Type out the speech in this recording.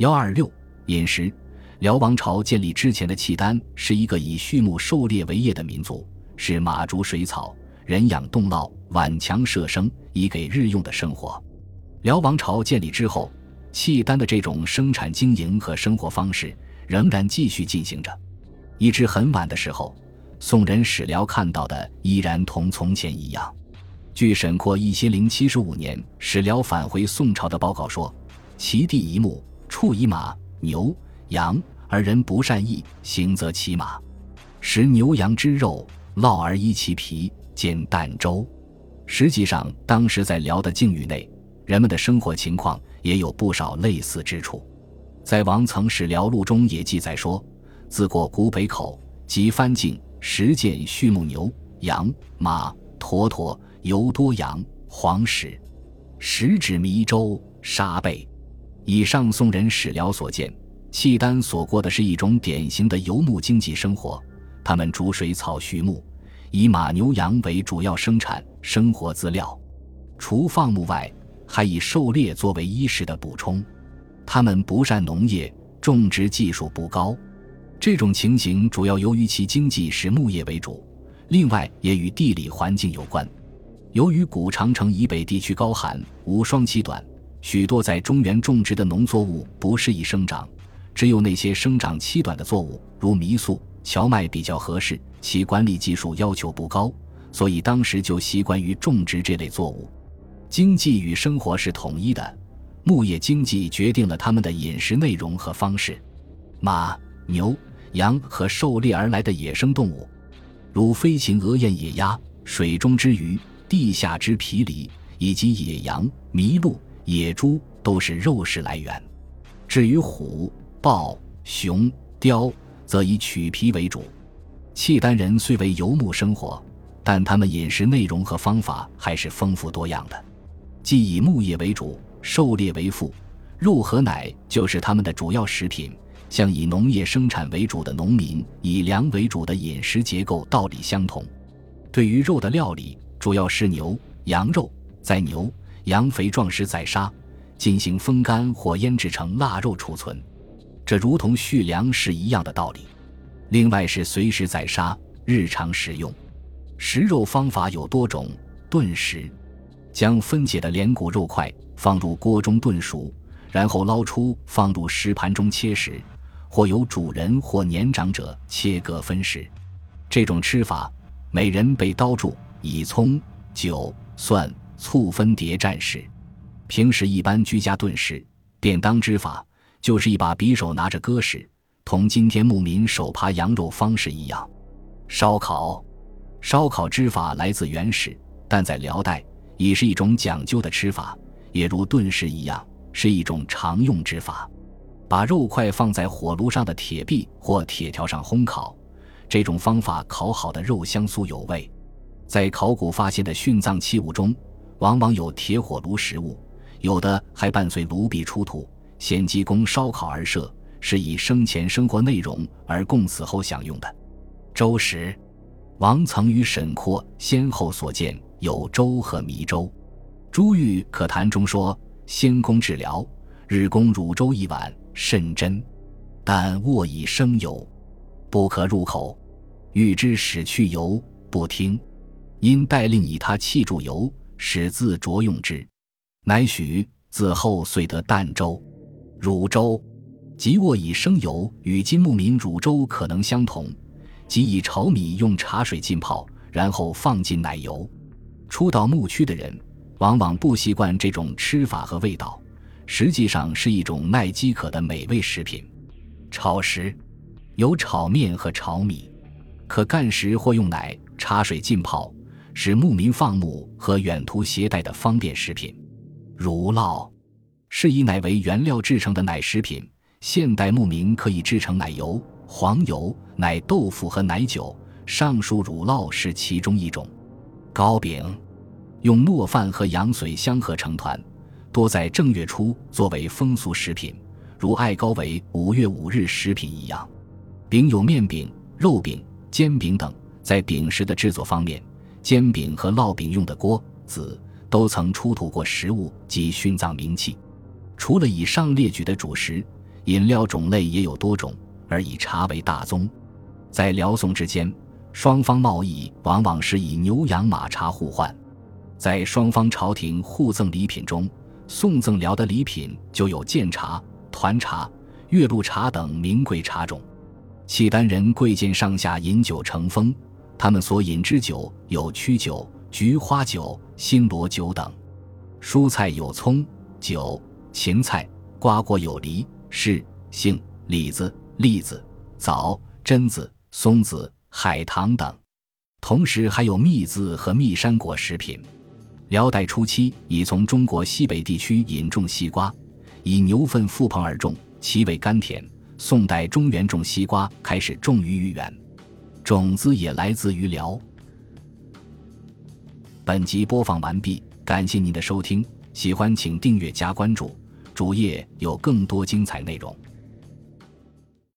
幺二六饮食。辽王朝建立之前的契丹是一个以畜牧狩猎为业的民族，是马逐水草、人养动酪、挽墙射生，以给日用的生活。辽王朝建立之后，契丹的这种生产经营和生活方式仍然继续进行着。一直很晚的时候，宋人史辽看到的依然同从前一样。据沈括一千零七十五年史辽返回宋朝的报告说：“其地一牧，畜以马、牛。”羊而人不善役，行则骑马，食牛羊之肉，烙而衣其皮，煎蛋粥。实际上，当时在辽的境域内，人们的生活情况也有不少类似之处。在王曾史辽录中也记载说：自过古北口及番境，实见畜牧牛羊马驼驼，尤多羊黄豕，食指糜粥沙贝。以上宋人史料所见。契丹所过的是一种典型的游牧经济生活，他们逐水草畜牧，以马牛羊为主要生产生活资料，除放牧外，还以狩猎作为衣食的补充。他们不善农业，种植技术不高。这种情形主要由于其经济是牧业为主，另外也与地理环境有关。由于古长城以北地区高寒无霜期短，许多在中原种植的农作物不适宜生长。只有那些生长期短的作物，如糜粟、荞麦比较合适，其管理技术要求不高，所以当时就习惯于种植这类作物。经济与生活是统一的，牧业经济决定了他们的饮食内容和方式。马、牛、羊和狩猎而来的野生动物，如飞禽、鹅雁、野鸭、水中之鱼、地下之皮狸，以及野羊、麋鹿、野猪，都是肉食来源。至于虎，豹、熊、雕则以取皮为主。契丹人虽为游牧生活，但他们饮食内容和方法还是丰富多样的，既以牧业为主，狩猎为辅，肉和奶就是他们的主要食品。像以农业生产为主的农民，以粮为主的饮食结构道理相同。对于肉的料理，主要是牛、羊肉，在牛、羊肥壮时宰杀，进行风干或腌制成腊肉储存。这如同蓄粮食一样的道理。另外是随时宰杀，日常食用。食肉方法有多种：炖食，将分解的连骨肉块放入锅中炖熟，然后捞出放入食盘中切食；或由主人或年长者切割分食。这种吃法，每人被刀住，以葱、酒、蒜、醋分碟蘸食。平时一般居家炖食。便当之法。就是一把匕首拿着割食，同今天牧民手扒羊肉方式一样。烧烤，烧烤之法来自原始，但在辽代已是一种讲究的吃法，也如炖食一样，是一种常用之法。把肉块放在火炉上的铁壁或铁条上烘烤，这种方法烤好的肉香酥有味。在考古发现的殉葬器物中，往往有铁火炉食物，有的还伴随炉壁出土。献祭供烧烤而设，是以生前生活内容而供死后享用的。周时，王曾与沈括先后所见有粥和糜粥。朱玉可谈中说：先公治疗，日供汝粥一碗，甚珍。但卧以生油，不可入口。欲之使去油，不听。因代令以他器注油，使自酌用之。乃许自后遂得淡粥。汝粥，即卧以生油，与金牧民汝粥可能相同，即以炒米用茶水浸泡，然后放进奶油。初到牧区的人，往往不习惯这种吃法和味道，实际上是一种耐饥渴的美味食品。炒食，有炒面和炒米，可干食或用奶、茶水浸泡，是牧民放牧和远途携带的方便食品。乳酪。是以奶为原料制成的奶食品，现代牧民可以制成奶油、黄油、奶豆腐和奶酒。上述乳酪是其中一种。糕饼，用糯饭和羊髓相合成团，多在正月初作为风俗食品，如艾糕为五月五日食品一样。饼有面饼、肉饼、煎饼等。在饼食的制作方面，煎饼和烙饼用的锅子都曾出土过食物及殉葬冥器。除了以上列举的主食，饮料种类也有多种，而以茶为大宗。在辽宋之间，双方贸易往往是以牛羊马茶互换。在双方朝廷互赠礼品中，宋赠辽的礼品就有建茶、团茶、岳麓茶等名贵茶种。契丹人贵贱上下饮酒成风，他们所饮之酒有曲酒、菊花酒、新罗酒等。蔬菜有葱、韭、芹菜；瓜果有梨、柿、杏、李子、栗子、枣、榛子、松子、海棠等。同时还有蜜子和蜜山果食品。辽代初期已从中国西北地区引种西瓜，以牛粪覆棚而种，其味甘甜。宋代中原种西瓜开始种于豫园，种子也来自于辽。本集播放完毕，感谢您的收听，喜欢请订阅加关注，主页有更多精彩内容。